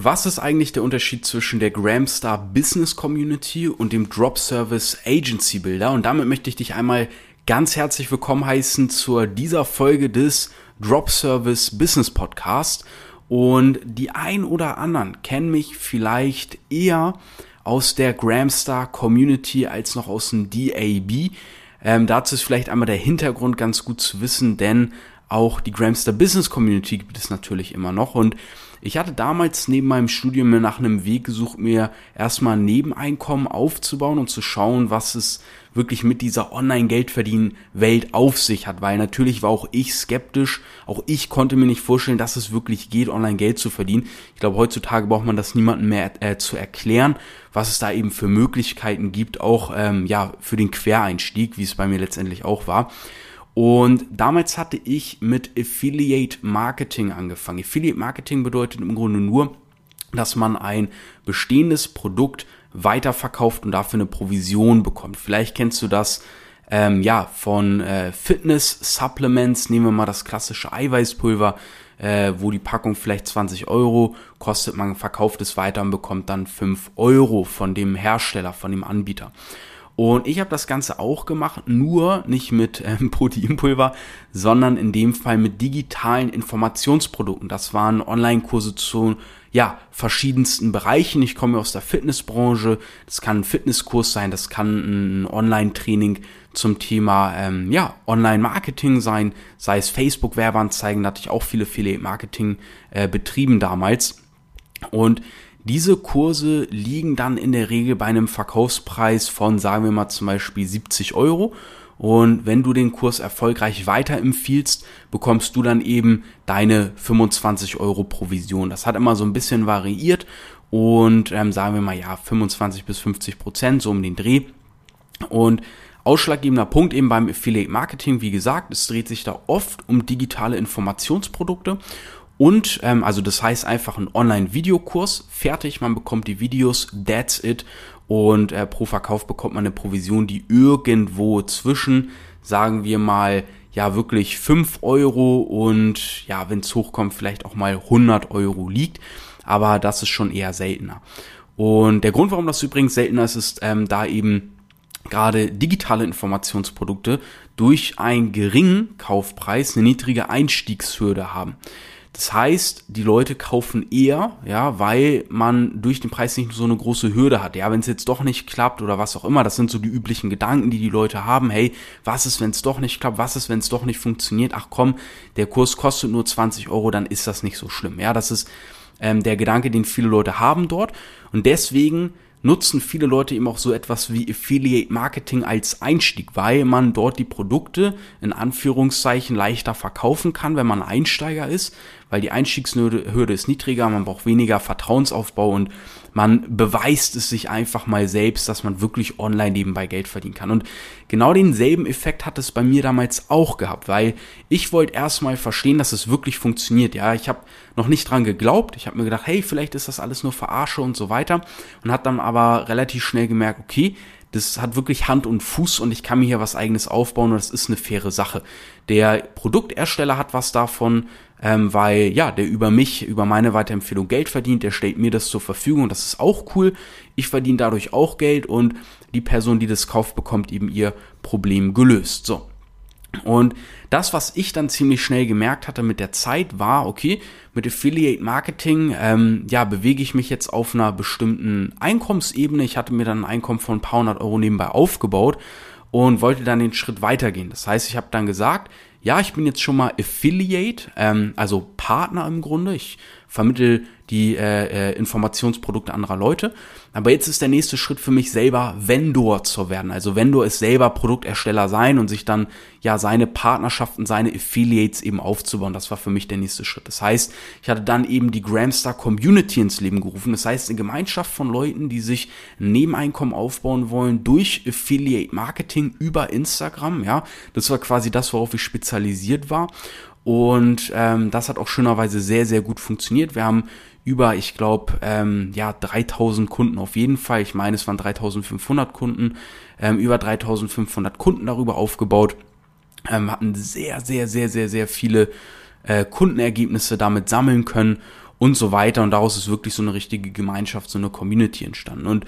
Was ist eigentlich der Unterschied zwischen der Gramstar Business Community und dem Drop Service Agency Builder? Und damit möchte ich dich einmal ganz herzlich willkommen heißen zur dieser Folge des Drop Service Business Podcast. Und die ein oder anderen kennen mich vielleicht eher aus der Gramstar Community als noch aus dem DAB. Ähm, dazu ist vielleicht einmal der Hintergrund ganz gut zu wissen, denn auch die Gramstar Business Community gibt es natürlich immer noch und ich hatte damals neben meinem Studium mir nach einem Weg gesucht, mir erstmal ein Nebeneinkommen aufzubauen und zu schauen, was es wirklich mit dieser Online-Geldverdienen-Welt auf sich hat, weil natürlich war auch ich skeptisch, auch ich konnte mir nicht vorstellen, dass es wirklich geht, online Geld zu verdienen. Ich glaube, heutzutage braucht man das niemandem mehr äh, zu erklären, was es da eben für Möglichkeiten gibt, auch ähm, ja für den Quereinstieg, wie es bei mir letztendlich auch war. Und damals hatte ich mit Affiliate Marketing angefangen. Affiliate Marketing bedeutet im Grunde nur, dass man ein bestehendes Produkt weiterverkauft und dafür eine Provision bekommt. Vielleicht kennst du das ähm, ja von äh, Fitness Supplements. Nehmen wir mal das klassische Eiweißpulver, äh, wo die Packung vielleicht 20 Euro kostet. Man verkauft es weiter und bekommt dann 5 Euro von dem Hersteller, von dem Anbieter. Und ich habe das Ganze auch gemacht, nur nicht mit ähm, Proteinpulver, sondern in dem Fall mit digitalen Informationsprodukten. Das waren Online-Kurse zu ja, verschiedensten Bereichen. Ich komme aus der Fitnessbranche. Das kann ein Fitnesskurs sein, das kann ein Online-Training zum Thema ähm, ja, Online-Marketing sein, sei es Facebook-Werbeanzeigen, da hatte ich auch viele, viele Marketing äh, betrieben damals. Und diese Kurse liegen dann in der Regel bei einem Verkaufspreis von, sagen wir mal zum Beispiel 70 Euro. Und wenn du den Kurs erfolgreich weiterempfiehlst, bekommst du dann eben deine 25 Euro Provision. Das hat immer so ein bisschen variiert und ähm, sagen wir mal ja 25 bis 50 Prozent so um den Dreh. Und ausschlaggebender Punkt eben beim Affiliate Marketing, wie gesagt, es dreht sich da oft um digitale Informationsprodukte und ähm, also das heißt einfach ein Online-Videokurs, fertig, man bekommt die Videos, that's it. Und äh, pro Verkauf bekommt man eine Provision, die irgendwo zwischen, sagen wir mal, ja wirklich 5 Euro und ja, wenn es hochkommt, vielleicht auch mal 100 Euro liegt. Aber das ist schon eher seltener. Und der Grund, warum das übrigens seltener ist, ist ähm, da eben gerade digitale Informationsprodukte durch einen geringen Kaufpreis eine niedrige Einstiegshürde haben. Das heißt, die Leute kaufen eher, ja, weil man durch den Preis nicht so eine große Hürde hat. Ja, wenn es jetzt doch nicht klappt oder was auch immer, das sind so die üblichen Gedanken, die die Leute haben. Hey, was ist, wenn es doch nicht klappt? Was ist, wenn es doch nicht funktioniert? Ach komm, der Kurs kostet nur 20 Euro, dann ist das nicht so schlimm. Ja, das ist ähm, der Gedanke, den viele Leute haben dort. Und deswegen nutzen viele Leute eben auch so etwas wie Affiliate Marketing als Einstieg, weil man dort die Produkte in Anführungszeichen leichter verkaufen kann, wenn man Einsteiger ist, weil die Einstiegshürde ist niedriger, man braucht weniger Vertrauensaufbau und man beweist es sich einfach mal selbst, dass man wirklich online nebenbei Geld verdienen kann. Und genau denselben Effekt hat es bei mir damals auch gehabt, weil ich wollte erstmal verstehen, dass es wirklich funktioniert. Ja, ich habe noch nicht dran geglaubt. Ich habe mir gedacht, hey, vielleicht ist das alles nur Verarsche und so weiter. Und hat dann aber relativ schnell gemerkt, okay, das hat wirklich Hand und Fuß und ich kann mir hier was eigenes aufbauen und das ist eine faire Sache. Der Produktersteller hat was davon, ähm, weil ja, der über mich, über meine Weiterempfehlung Geld verdient, der stellt mir das zur Verfügung, das ist auch cool. Ich verdiene dadurch auch Geld und die Person, die das kauft, bekommt eben ihr Problem gelöst. So. Und das, was ich dann ziemlich schnell gemerkt hatte mit der Zeit, war, okay, mit Affiliate Marketing, ähm, ja, bewege ich mich jetzt auf einer bestimmten Einkommensebene. Ich hatte mir dann ein Einkommen von ein paar hundert Euro nebenbei aufgebaut und wollte dann den Schritt weitergehen. Das heißt, ich habe dann gesagt, ja, ich bin jetzt schon mal Affiliate, ähm, also Partner im Grunde. Ich vermittel die äh, äh, Informationsprodukte anderer Leute. Aber jetzt ist der nächste Schritt für mich selber Vendor zu werden. Also Vendor ist selber Produktersteller sein und sich dann ja seine Partnerschaften, seine Affiliates eben aufzubauen. Das war für mich der nächste Schritt. Das heißt, ich hatte dann eben die Gramstar Community ins Leben gerufen. Das heißt, eine Gemeinschaft von Leuten, die sich ein Nebeneinkommen aufbauen wollen durch Affiliate Marketing über Instagram. Ja, das war quasi das, worauf ich spezialisiert war. Und ähm, das hat auch schönerweise sehr, sehr gut funktioniert. Wir haben über, ich glaube, ähm, ja, 3000 Kunden auf jeden Fall. Ich meine, es waren 3500 Kunden, ähm, über 3500 Kunden darüber aufgebaut. Ähm, hatten sehr, sehr, sehr, sehr, sehr viele äh, Kundenergebnisse damit sammeln können und so weiter. Und daraus ist wirklich so eine richtige Gemeinschaft, so eine Community entstanden. Und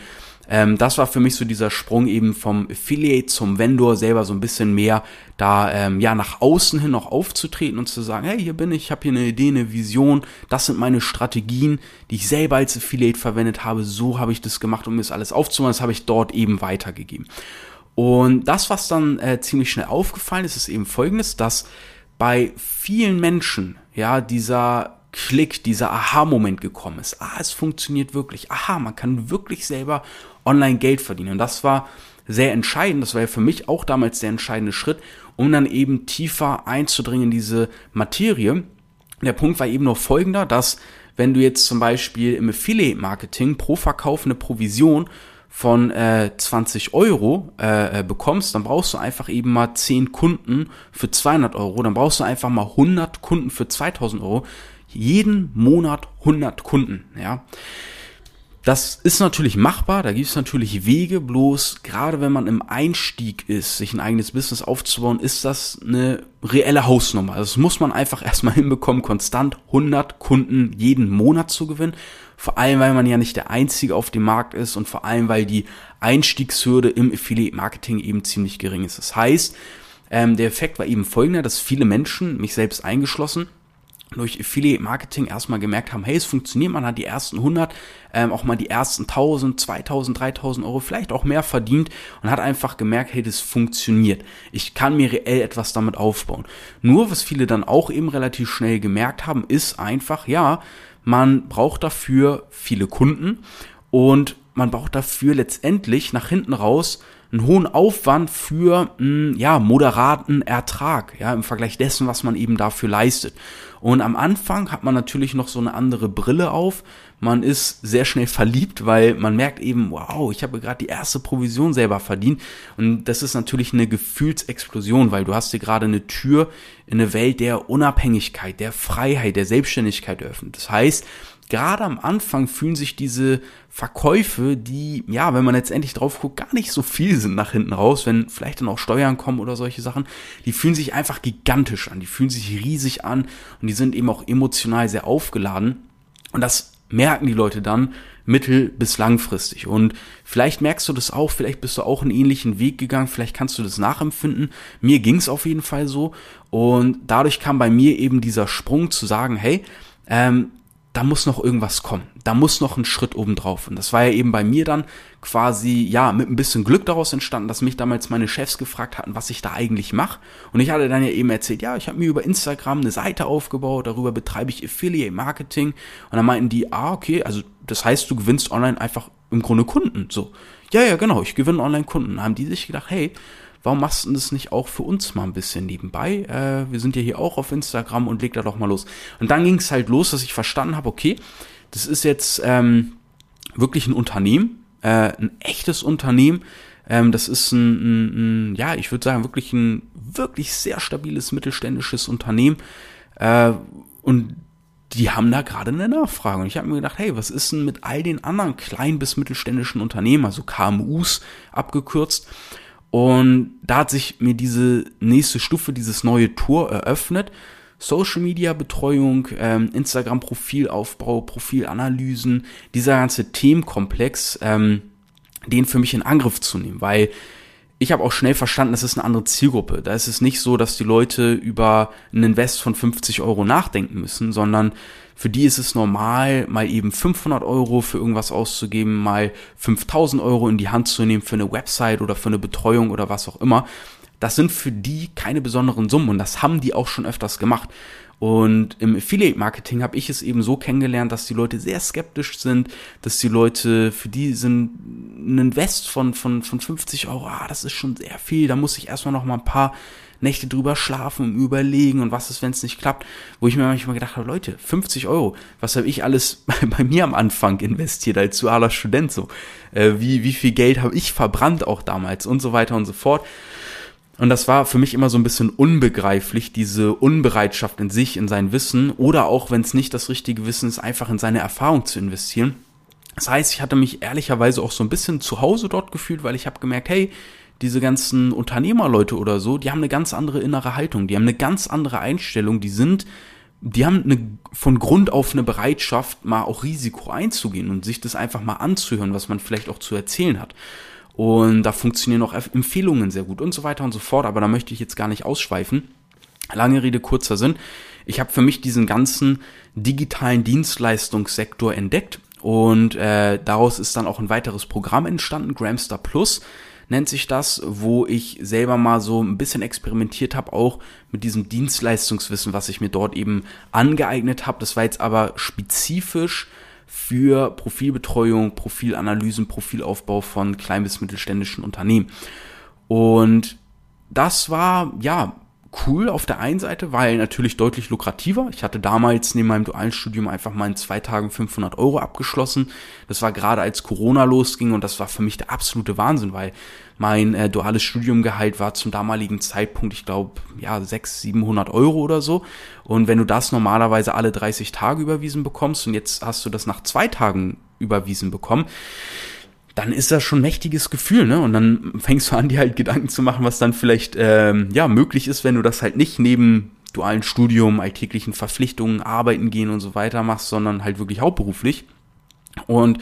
ähm, das war für mich so dieser Sprung eben vom Affiliate zum Vendor selber so ein bisschen mehr da ähm, ja nach außen hin noch aufzutreten und zu sagen, hey, hier bin ich, ich habe hier eine Idee, eine Vision, das sind meine Strategien, die ich selber als Affiliate verwendet habe, so habe ich das gemacht, um mir das alles aufzumachen, das habe ich dort eben weitergegeben. Und das, was dann äh, ziemlich schnell aufgefallen ist, ist eben folgendes, dass bei vielen Menschen, ja, dieser Klick, dieser Aha-Moment gekommen ist. Ah, es funktioniert wirklich. Aha, man kann wirklich selber online Geld verdienen. Und das war sehr entscheidend. Das war ja für mich auch damals der entscheidende Schritt, um dann eben tiefer einzudringen in diese Materie. Der Punkt war eben noch folgender, dass wenn du jetzt zum Beispiel im Affiliate-Marketing pro Verkauf eine Provision von äh, 20 Euro äh, äh, bekommst, dann brauchst du einfach eben mal 10 Kunden für 200 Euro, dann brauchst du einfach mal 100 Kunden für 2000 Euro, jeden Monat 100 Kunden, ja. Das ist natürlich machbar, da gibt es natürlich Wege, bloß gerade wenn man im Einstieg ist, sich ein eigenes Business aufzubauen, ist das eine reelle Hausnummer. Also das muss man einfach erstmal hinbekommen, konstant 100 Kunden jeden Monat zu gewinnen. Vor allem, weil man ja nicht der Einzige auf dem Markt ist und vor allem, weil die Einstiegshürde im Affiliate Marketing eben ziemlich gering ist. Das heißt, ähm, der Effekt war eben folgender, dass viele Menschen, mich selbst eingeschlossen, durch Affiliate Marketing erstmal gemerkt haben, hey, es funktioniert, man hat die ersten 100, ähm, auch mal die ersten 1000, 2000, 3000 Euro, vielleicht auch mehr verdient und hat einfach gemerkt, hey, das funktioniert. Ich kann mir reell etwas damit aufbauen. Nur, was viele dann auch eben relativ schnell gemerkt haben, ist einfach, ja, man braucht dafür viele Kunden und man braucht dafür letztendlich nach hinten raus einen hohen Aufwand für mh, ja moderaten Ertrag, ja im Vergleich dessen, was man eben dafür leistet. Und am Anfang hat man natürlich noch so eine andere Brille auf. Man ist sehr schnell verliebt, weil man merkt eben, wow, ich habe gerade die erste Provision selber verdient. Und das ist natürlich eine Gefühlsexplosion, weil du hast dir gerade eine Tür in eine Welt der Unabhängigkeit, der Freiheit, der Selbstständigkeit eröffnet. Das heißt, gerade am Anfang fühlen sich diese Verkäufe, die, ja, wenn man letztendlich drauf guckt, gar nicht so viel sind nach hinten raus, wenn vielleicht dann auch Steuern kommen oder solche Sachen, die fühlen sich einfach gigantisch an, die fühlen sich riesig an und die sind eben auch emotional sehr aufgeladen. Und das merken die Leute dann mittel- bis langfristig. Und vielleicht merkst du das auch, vielleicht bist du auch einen ähnlichen Weg gegangen, vielleicht kannst du das nachempfinden. Mir ging es auf jeden Fall so. Und dadurch kam bei mir eben dieser Sprung zu sagen, hey, ähm, da muss noch irgendwas kommen. Da muss noch ein Schritt oben drauf. Und das war ja eben bei mir dann quasi, ja, mit ein bisschen Glück daraus entstanden, dass mich damals meine Chefs gefragt hatten, was ich da eigentlich mache. Und ich hatte dann ja eben erzählt, ja, ich habe mir über Instagram eine Seite aufgebaut, darüber betreibe ich Affiliate Marketing. Und dann meinten die, ah, okay, also das heißt, du gewinnst online einfach im Grunde Kunden. So, ja, ja, genau, ich gewinne online Kunden. Haben die sich gedacht, hey, warum machst du das nicht auch für uns mal ein bisschen nebenbei? Äh, wir sind ja hier auch auf Instagram und leg da doch mal los. Und dann ging es halt los, dass ich verstanden habe, okay, das ist jetzt ähm, wirklich ein Unternehmen, äh, ein echtes Unternehmen. Ähm, das ist ein, ein, ein ja, ich würde sagen, wirklich ein wirklich sehr stabiles mittelständisches Unternehmen. Äh, und die haben da gerade eine Nachfrage. Und ich habe mir gedacht, hey, was ist denn mit all den anderen kleinen bis mittelständischen Unternehmen, also KMUs abgekürzt? Und da hat sich mir diese nächste Stufe, dieses neue Tour eröffnet. Social Media Betreuung, ähm, Instagram Profilaufbau, Profilanalysen, dieser ganze Themenkomplex, ähm, den für mich in Angriff zu nehmen, weil ich habe auch schnell verstanden, das ist eine andere Zielgruppe. Da ist es nicht so, dass die Leute über einen Invest von 50 Euro nachdenken müssen, sondern für die ist es normal, mal eben 500 Euro für irgendwas auszugeben, mal 5000 Euro in die Hand zu nehmen für eine Website oder für eine Betreuung oder was auch immer. Das sind für die keine besonderen Summen und das haben die auch schon öfters gemacht. Und im Affiliate Marketing habe ich es eben so kennengelernt, dass die Leute sehr skeptisch sind, dass die Leute, für die sind ein Invest von, von, von 50 Euro, ah, das ist schon sehr viel, da muss ich erstmal noch mal ein paar Nächte drüber schlafen und überlegen und was ist, wenn es nicht klappt, wo ich mir manchmal gedacht habe, Leute, 50 Euro, was habe ich alles bei mir am Anfang investiert als dualer Student so, äh, wie, wie viel Geld habe ich verbrannt auch damals und so weiter und so fort. Und das war für mich immer so ein bisschen unbegreiflich, diese Unbereitschaft in sich, in sein Wissen oder auch, wenn es nicht das richtige Wissen ist, einfach in seine Erfahrung zu investieren. Das heißt, ich hatte mich ehrlicherweise auch so ein bisschen zu Hause dort gefühlt, weil ich habe gemerkt, hey, diese ganzen Unternehmerleute oder so, die haben eine ganz andere innere Haltung, die haben eine ganz andere Einstellung, die sind die haben eine, von Grund auf eine Bereitschaft, mal auch Risiko einzugehen und sich das einfach mal anzuhören, was man vielleicht auch zu erzählen hat. Und da funktionieren auch Empfehlungen sehr gut und so weiter und so fort, aber da möchte ich jetzt gar nicht ausschweifen. Lange Rede, kurzer Sinn. Ich habe für mich diesen ganzen digitalen Dienstleistungssektor entdeckt und äh, daraus ist dann auch ein weiteres Programm entstanden, Gramstar Plus nennt sich das, wo ich selber mal so ein bisschen experimentiert habe, auch mit diesem Dienstleistungswissen, was ich mir dort eben angeeignet habe. Das war jetzt aber spezifisch für Profilbetreuung, Profilanalysen, Profilaufbau von klein bis mittelständischen Unternehmen. Und das war, ja, cool auf der einen Seite, weil natürlich deutlich lukrativer. Ich hatte damals neben meinem dualen Studium einfach mal in zwei Tagen 500 Euro abgeschlossen. Das war gerade als Corona losging und das war für mich der absolute Wahnsinn, weil mein äh, duales Studiumgehalt war zum damaligen Zeitpunkt, ich glaube, ja, 600, 700 Euro oder so. Und wenn du das normalerweise alle 30 Tage überwiesen bekommst und jetzt hast du das nach zwei Tagen überwiesen bekommen, dann ist das schon ein mächtiges Gefühl, ne? Und dann fängst du an, dir halt Gedanken zu machen, was dann vielleicht ähm, ja möglich ist, wenn du das halt nicht neben dualen Studium, alltäglichen Verpflichtungen, Arbeiten gehen und so weiter machst, sondern halt wirklich hauptberuflich. Und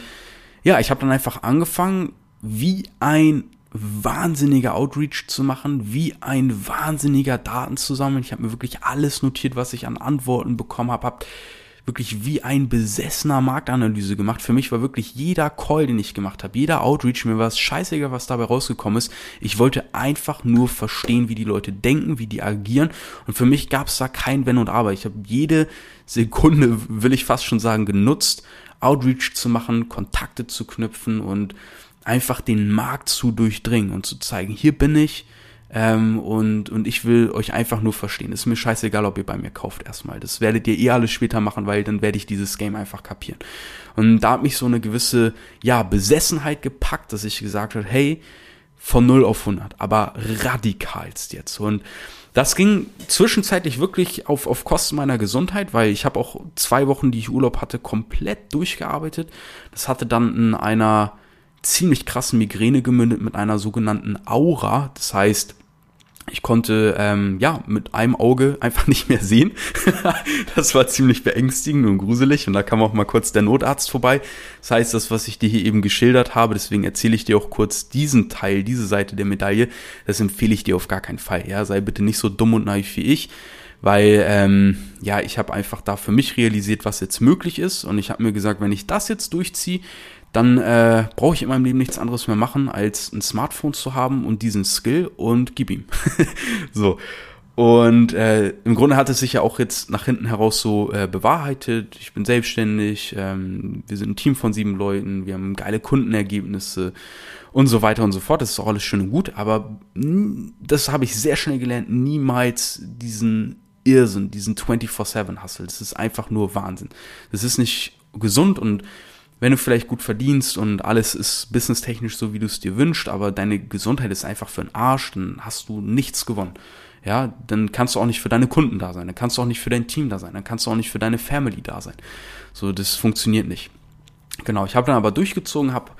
ja, ich habe dann einfach angefangen, wie ein wahnsinniger Outreach zu machen, wie ein wahnsinniger Daten zu sammeln. Ich habe mir wirklich alles notiert, was ich an Antworten bekommen habe, habe wirklich wie ein besessener Marktanalyse gemacht. Für mich war wirklich jeder Call, den ich gemacht habe, jeder Outreach, mir war es scheißegal, was dabei rausgekommen ist. Ich wollte einfach nur verstehen, wie die Leute denken, wie die agieren. Und für mich gab es da kein Wenn und Aber. Ich habe jede Sekunde, will ich fast schon sagen, genutzt, Outreach zu machen, Kontakte zu knüpfen und einfach den Markt zu durchdringen und zu zeigen, hier bin ich, ähm, und, und ich will euch einfach nur verstehen. Ist mir scheißegal, ob ihr bei mir kauft erstmal. Das werdet ihr eh alles später machen, weil dann werde ich dieses Game einfach kapieren. Und da hat mich so eine gewisse, ja, Besessenheit gepackt, dass ich gesagt habe, hey, von 0 auf 100, aber radikalst jetzt. Und das ging zwischenzeitlich wirklich auf, auf Kosten meiner Gesundheit, weil ich habe auch zwei Wochen, die ich Urlaub hatte, komplett durchgearbeitet. Das hatte dann in einer ziemlich krassen Migräne gemündet mit einer sogenannten Aura. Das heißt, ich konnte ähm, ja mit einem Auge einfach nicht mehr sehen. das war ziemlich beängstigend und gruselig und da kam auch mal kurz der Notarzt vorbei. Das heißt, das, was ich dir hier eben geschildert habe, deswegen erzähle ich dir auch kurz diesen Teil, diese Seite der Medaille, das empfehle ich dir auf gar keinen Fall. Ja, sei bitte nicht so dumm und naiv wie ich, weil ähm, ja, ich habe einfach da für mich realisiert, was jetzt möglich ist und ich habe mir gesagt, wenn ich das jetzt durchziehe, dann äh, brauche ich in meinem Leben nichts anderes mehr machen, als ein Smartphone zu haben und diesen Skill und gib ihm. so. Und äh, im Grunde hat es sich ja auch jetzt nach hinten heraus so äh, bewahrheitet. Ich bin selbstständig, ähm, wir sind ein Team von sieben Leuten, wir haben geile Kundenergebnisse und so weiter und so fort. Das ist auch alles schön und gut, aber das habe ich sehr schnell gelernt, niemals diesen Irrsinn, diesen 24-7-Hustle. Das ist einfach nur Wahnsinn. Das ist nicht gesund und wenn du vielleicht gut verdienst und alles ist businesstechnisch so, wie du es dir wünschst, aber deine Gesundheit ist einfach für den Arsch, dann hast du nichts gewonnen. Ja, dann kannst du auch nicht für deine Kunden da sein, dann kannst du auch nicht für dein Team da sein, dann kannst du auch nicht für deine Family da sein. So, das funktioniert nicht. Genau, ich habe dann aber durchgezogen, habe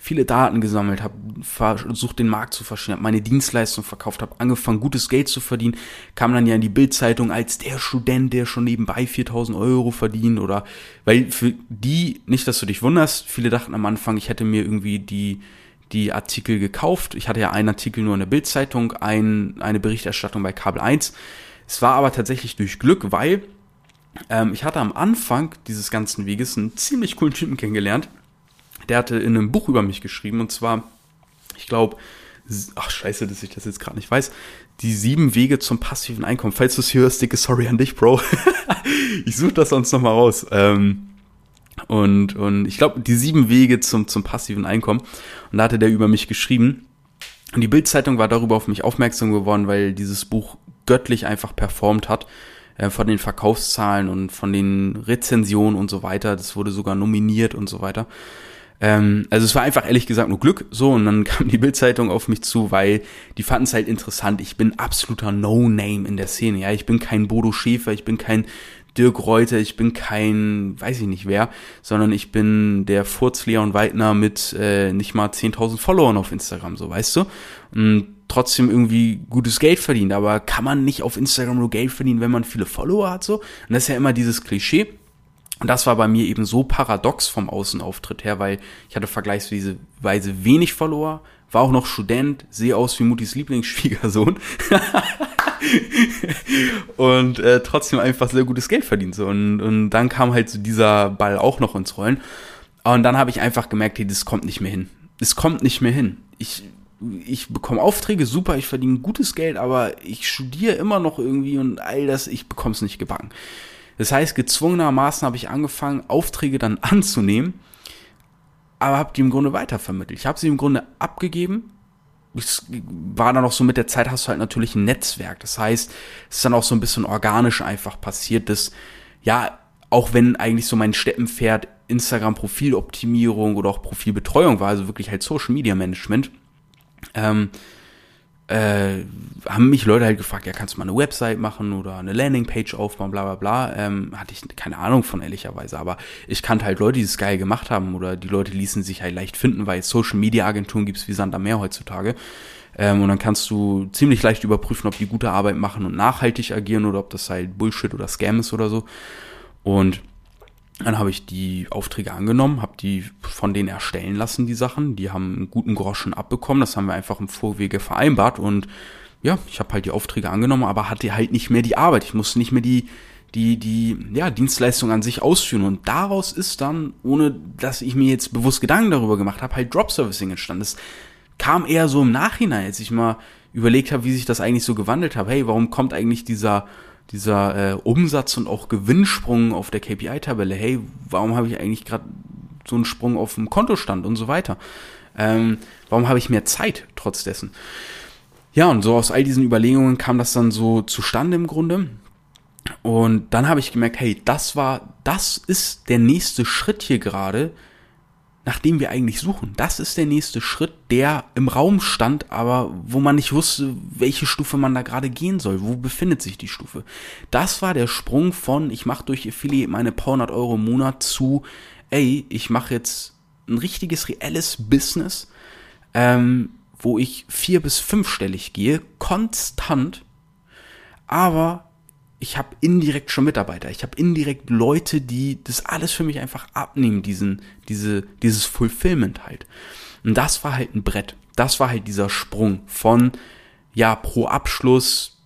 viele Daten gesammelt, habe versucht, den Markt zu verstehen, habe meine Dienstleistung verkauft, habe angefangen, gutes Geld zu verdienen, kam dann ja in die Bildzeitung als der Student, der schon nebenbei 4000 Euro verdient oder, weil für die, nicht, dass du dich wunderst, viele dachten am Anfang, ich hätte mir irgendwie die, die Artikel gekauft. Ich hatte ja einen Artikel nur in der Bildzeitung, ein, eine Berichterstattung bei Kabel 1. Es war aber tatsächlich durch Glück, weil ähm, ich hatte am Anfang dieses ganzen Weges einen ziemlich coolen Typen kennengelernt, der hatte in einem Buch über mich geschrieben und zwar, ich glaube, ach scheiße, dass ich das jetzt gerade nicht weiß, die sieben Wege zum passiven Einkommen. Falls du es hörst, dicke Sorry an dich, Bro. ich suche das sonst nochmal raus. Ähm, und, und ich glaube, die sieben Wege zum, zum passiven Einkommen. Und da hatte der über mich geschrieben. Und die Bildzeitung war darüber auf mich aufmerksam geworden, weil dieses Buch göttlich einfach performt hat. Äh, von den Verkaufszahlen und von den Rezensionen und so weiter. Das wurde sogar nominiert und so weiter. Ähm, also es war einfach ehrlich gesagt nur Glück so und dann kam die Bildzeitung auf mich zu, weil die fanden es halt interessant. Ich bin absoluter No-Name in der Szene. Ja, ich bin kein Bodo Schäfer, ich bin kein Dirk Reuter, ich bin kein, weiß ich nicht wer, sondern ich bin der Furz Leon Weidner mit äh, nicht mal 10.000 Followern auf Instagram, so weißt du. Und trotzdem irgendwie gutes Geld verdient. Aber kann man nicht auf Instagram nur Geld verdienen, wenn man viele Follower hat so? Und das ist ja immer dieses Klischee. Und das war bei mir eben so paradox vom Außenauftritt her, weil ich hatte vergleichsweise wenig Follower, war auch noch Student, sehe aus wie Mutis Lieblingsschwiegersohn und äh, trotzdem einfach sehr gutes Geld verdient. So. Und, und dann kam halt so dieser Ball auch noch ins Rollen. Und dann habe ich einfach gemerkt, hey, das kommt nicht mehr hin. Es kommt nicht mehr hin. Ich, ich bekomme Aufträge, super, ich verdiene gutes Geld, aber ich studiere immer noch irgendwie und all das, ich bekomme es nicht gebacken. Das heißt, gezwungenermaßen habe ich angefangen, Aufträge dann anzunehmen, aber habe die im Grunde weitervermittelt. Ich habe sie im Grunde abgegeben. Es war dann auch so mit der Zeit hast du halt natürlich ein Netzwerk. Das heißt, es ist dann auch so ein bisschen organisch einfach passiert, dass ja, auch wenn eigentlich so mein Steppenpferd Instagram-Profiloptimierung oder auch Profilbetreuung war, also wirklich halt Social Media Management, ähm, äh, haben mich Leute halt gefragt, ja, kannst du mal eine Website machen oder eine Landingpage aufbauen, bla bla bla. Ähm, hatte ich keine Ahnung von, ehrlicherweise. Aber ich kannte halt Leute, die es geil gemacht haben oder die Leute ließen sich halt leicht finden, weil Social Media Agenturen gibt's wie Sand am Meer heutzutage. Ähm, und dann kannst du ziemlich leicht überprüfen, ob die gute Arbeit machen und nachhaltig agieren oder ob das halt Bullshit oder Scam ist oder so. Und dann habe ich die Aufträge angenommen, habe die von denen erstellen lassen, die Sachen. Die haben einen guten Groschen abbekommen. Das haben wir einfach im Vorwege vereinbart. Und ja, ich habe halt die Aufträge angenommen, aber hatte halt nicht mehr die Arbeit. Ich musste nicht mehr die, die, die ja, Dienstleistung an sich ausführen. Und daraus ist dann, ohne dass ich mir jetzt bewusst Gedanken darüber gemacht habe, halt Drop Servicing entstanden. Das kam eher so im Nachhinein, als ich mal überlegt habe, wie sich das eigentlich so gewandelt hat. Hey, warum kommt eigentlich dieser dieser äh, Umsatz und auch Gewinnsprung auf der KPI-Tabelle, hey, warum habe ich eigentlich gerade so einen Sprung auf dem Kontostand und so weiter? Ähm, warum habe ich mehr Zeit trotz dessen? Ja, und so aus all diesen Überlegungen kam das dann so zustande im Grunde. Und dann habe ich gemerkt, hey, das war, das ist der nächste Schritt hier gerade, nach dem wir eigentlich suchen. Das ist der nächste Schritt, der im Raum stand, aber wo man nicht wusste, welche Stufe man da gerade gehen soll. Wo befindet sich die Stufe? Das war der Sprung von, ich mache durch Affiliate meine paar hundert Euro im Monat zu, ey, ich mache jetzt ein richtiges, reelles Business, ähm, wo ich vier- bis fünfstellig gehe, konstant, aber ich habe indirekt schon Mitarbeiter, ich habe indirekt Leute, die das alles für mich einfach abnehmen, diesen, diese, dieses Fulfillment halt. Und das war halt ein Brett. Das war halt dieser Sprung von, ja, pro Abschluss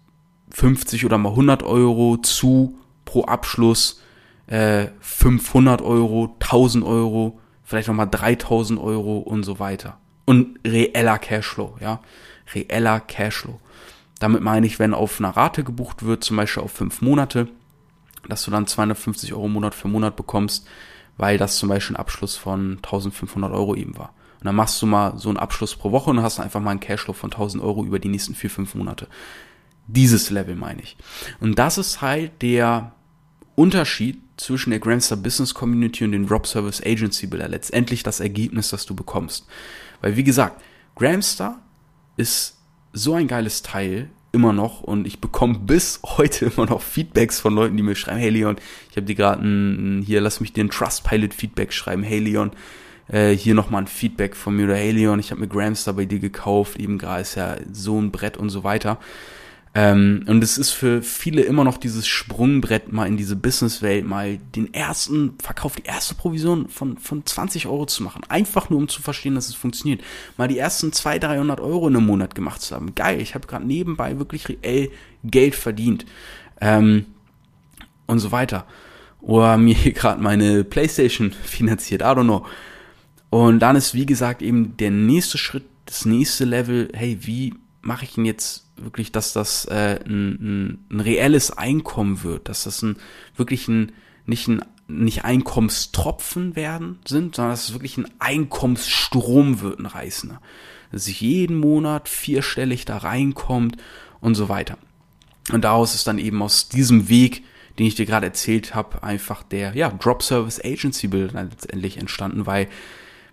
50 oder mal 100 Euro zu pro Abschluss äh, 500 Euro, 1000 Euro, vielleicht nochmal 3000 Euro und so weiter. Und reeller Cashflow, ja. Reeller Cashflow. Damit meine ich, wenn auf einer Rate gebucht wird, zum Beispiel auf fünf Monate, dass du dann 250 Euro Monat für Monat bekommst, weil das zum Beispiel ein Abschluss von 1500 Euro eben war. Und dann machst du mal so einen Abschluss pro Woche und hast einfach mal einen Cashflow von 1000 Euro über die nächsten vier, fünf Monate. Dieses Level meine ich. Und das ist halt der Unterschied zwischen der Gramstar Business Community und den Drop Service Agency Bilder. Letztendlich das Ergebnis, das du bekommst. Weil wie gesagt, Gramstar ist so ein geiles Teil immer noch und ich bekomme bis heute immer noch Feedbacks von Leuten, die mir schreiben, hey Leon, ich habe dir gerade ein, hier lass mich dir ein Trustpilot Feedback schreiben, hey Leon, äh, hier nochmal ein Feedback von mir oder hey Leon, ich habe mir Gramstar bei dir gekauft, eben gerade ist ja so ein Brett und so weiter. Ähm, und es ist für viele immer noch dieses Sprungbrett, mal in diese Businesswelt, mal den ersten Verkauf, die erste Provision von, von 20 Euro zu machen. Einfach nur, um zu verstehen, dass es funktioniert. Mal die ersten 200, 300 Euro in einem Monat gemacht zu haben. Geil, ich habe gerade nebenbei wirklich reell Geld verdient. Ähm, und so weiter. Oder mir hier gerade meine Playstation finanziert, I don't know. Und dann ist, wie gesagt, eben der nächste Schritt, das nächste Level, hey, wie mache ich denn jetzt wirklich, dass das äh, ein, ein, ein reelles Einkommen wird, dass das ein wirklich ein nicht ein nicht Einkommenstropfen werden sind, sondern dass es wirklich ein Einkommensstrom wird, ein reißender. Dass sich jeden Monat vierstellig da reinkommt und so weiter. Und daraus ist dann eben aus diesem Weg, den ich dir gerade erzählt habe, einfach der ja, Drop Service Agency Bild letztendlich entstanden, weil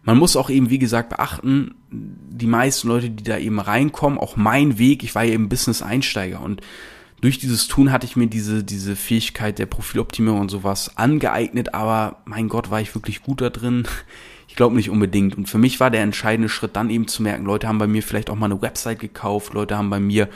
man muss auch eben, wie gesagt, beachten, die meisten Leute, die da eben reinkommen, auch mein Weg, ich war ja eben Business-Einsteiger und durch dieses Tun hatte ich mir diese, diese Fähigkeit der Profiloptimierung und sowas angeeignet, aber mein Gott, war ich wirklich gut da drin. Ich glaube nicht unbedingt. Und für mich war der entscheidende Schritt dann eben zu merken, Leute haben bei mir vielleicht auch mal eine Website gekauft, Leute haben bei mir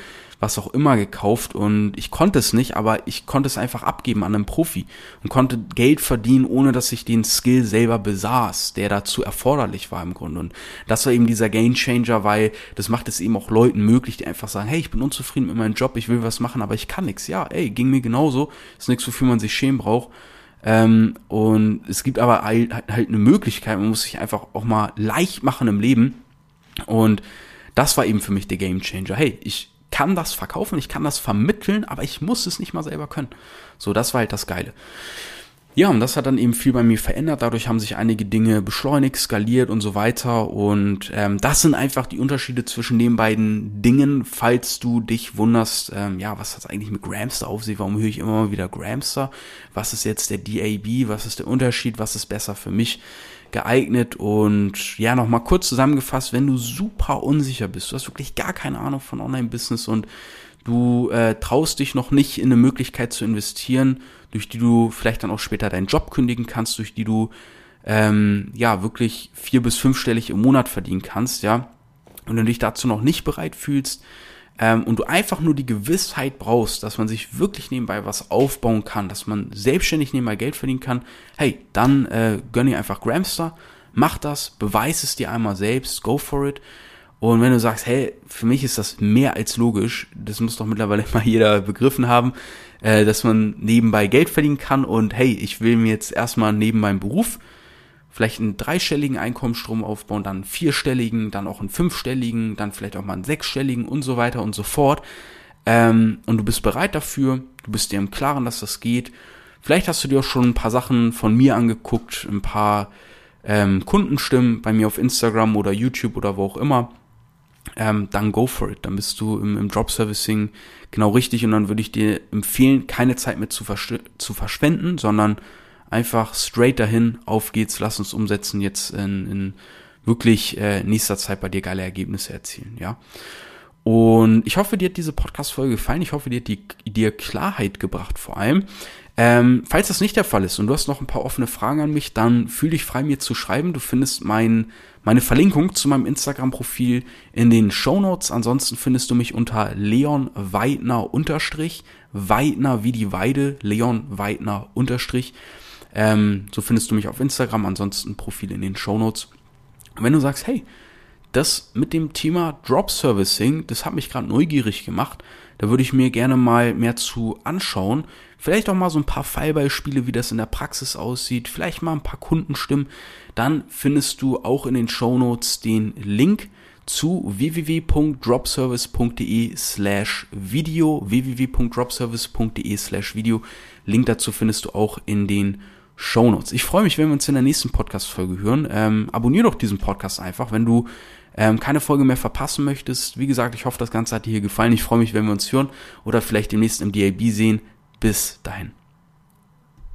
was auch immer gekauft und ich konnte es nicht, aber ich konnte es einfach abgeben an einen Profi und konnte Geld verdienen, ohne dass ich den Skill selber besaß, der dazu erforderlich war im Grunde. Und das war eben dieser Game Changer, weil das macht es eben auch Leuten möglich, die einfach sagen, hey, ich bin unzufrieden mit meinem Job, ich will was machen, aber ich kann nichts. Ja, ey, ging mir genauso. Ist nichts, wofür man sich schämen braucht. Ähm, und es gibt aber halt, halt eine Möglichkeit, man muss sich einfach auch mal leicht machen im Leben. Und das war eben für mich der Game Changer. Hey, ich kann das verkaufen, ich kann das vermitteln, aber ich muss es nicht mal selber können. So, das war halt das Geile. Ja, und das hat dann eben viel bei mir verändert. Dadurch haben sich einige Dinge beschleunigt, skaliert und so weiter. Und ähm, das sind einfach die Unterschiede zwischen den beiden Dingen. Falls du dich wunderst, ähm, ja, was hat eigentlich mit Gramster auf sich? Warum höre ich immer mal wieder Gramster? Was ist jetzt der DAB? Was ist der Unterschied? Was ist besser für mich? Geeignet und ja, nochmal kurz zusammengefasst, wenn du super unsicher bist, du hast wirklich gar keine Ahnung von Online-Business und du äh, traust dich noch nicht in eine Möglichkeit zu investieren, durch die du vielleicht dann auch später deinen Job kündigen kannst, durch die du ähm, ja wirklich vier bis fünfstellig im Monat verdienen kannst, ja, und du dich dazu noch nicht bereit fühlst, ähm, und du einfach nur die Gewissheit brauchst, dass man sich wirklich nebenbei was aufbauen kann, dass man selbstständig nebenbei Geld verdienen kann, hey, dann äh, gönn dir einfach Gramster, mach das, beweis es dir einmal selbst, go for it. Und wenn du sagst, hey, für mich ist das mehr als logisch, das muss doch mittlerweile mal jeder begriffen haben, äh, dass man nebenbei Geld verdienen kann und hey, ich will mir jetzt erstmal neben meinem Beruf vielleicht einen dreistelligen Einkommensstrom aufbauen, dann einen vierstelligen, dann auch einen fünfstelligen, dann vielleicht auch mal einen sechsstelligen und so weiter und so fort. Ähm, und du bist bereit dafür, du bist dir im Klaren, dass das geht. Vielleicht hast du dir auch schon ein paar Sachen von mir angeguckt, ein paar ähm, Kundenstimmen bei mir auf Instagram oder YouTube oder wo auch immer. Ähm, dann go for it. Dann bist du im, im Drop Servicing genau richtig und dann würde ich dir empfehlen, keine Zeit mehr zu, zu verschwenden, sondern einfach straight dahin, auf geht's, lass uns umsetzen, jetzt in, in wirklich äh, nächster Zeit bei dir geile Ergebnisse erzielen, ja. Und ich hoffe, dir hat diese Podcast-Folge gefallen. Ich hoffe, dir hat die, dir Klarheit gebracht vor allem. Ähm, falls das nicht der Fall ist und du hast noch ein paar offene Fragen an mich, dann fühl dich frei, mir zu schreiben. Du findest mein, meine Verlinkung zu meinem Instagram-Profil in den Show Notes. Ansonsten findest du mich unter Leon Weidner unterstrich. Weidner wie die Weide, Leon Weidner unterstrich. Ähm, so findest du mich auf Instagram, ansonsten Profil in den Show Notes. Und wenn du sagst, hey, das mit dem Thema Drop Servicing, das hat mich gerade neugierig gemacht, da würde ich mir gerne mal mehr zu anschauen. Vielleicht auch mal so ein paar Fallbeispiele, wie das in der Praxis aussieht, vielleicht mal ein paar Kundenstimmen. Dann findest du auch in den Show Notes den Link zu www.dropservice.de slash video www.dropservice.de slash video Link dazu findest du auch in den Shownotes. Ich freue mich, wenn wir uns in der nächsten Podcast-Folge hören. Ähm, abonnier doch diesen Podcast einfach, wenn du ähm, keine Folge mehr verpassen möchtest. Wie gesagt, ich hoffe, das Ganze hat dir hier gefallen. Ich freue mich, wenn wir uns hören oder vielleicht demnächst im DAB sehen. Bis dahin.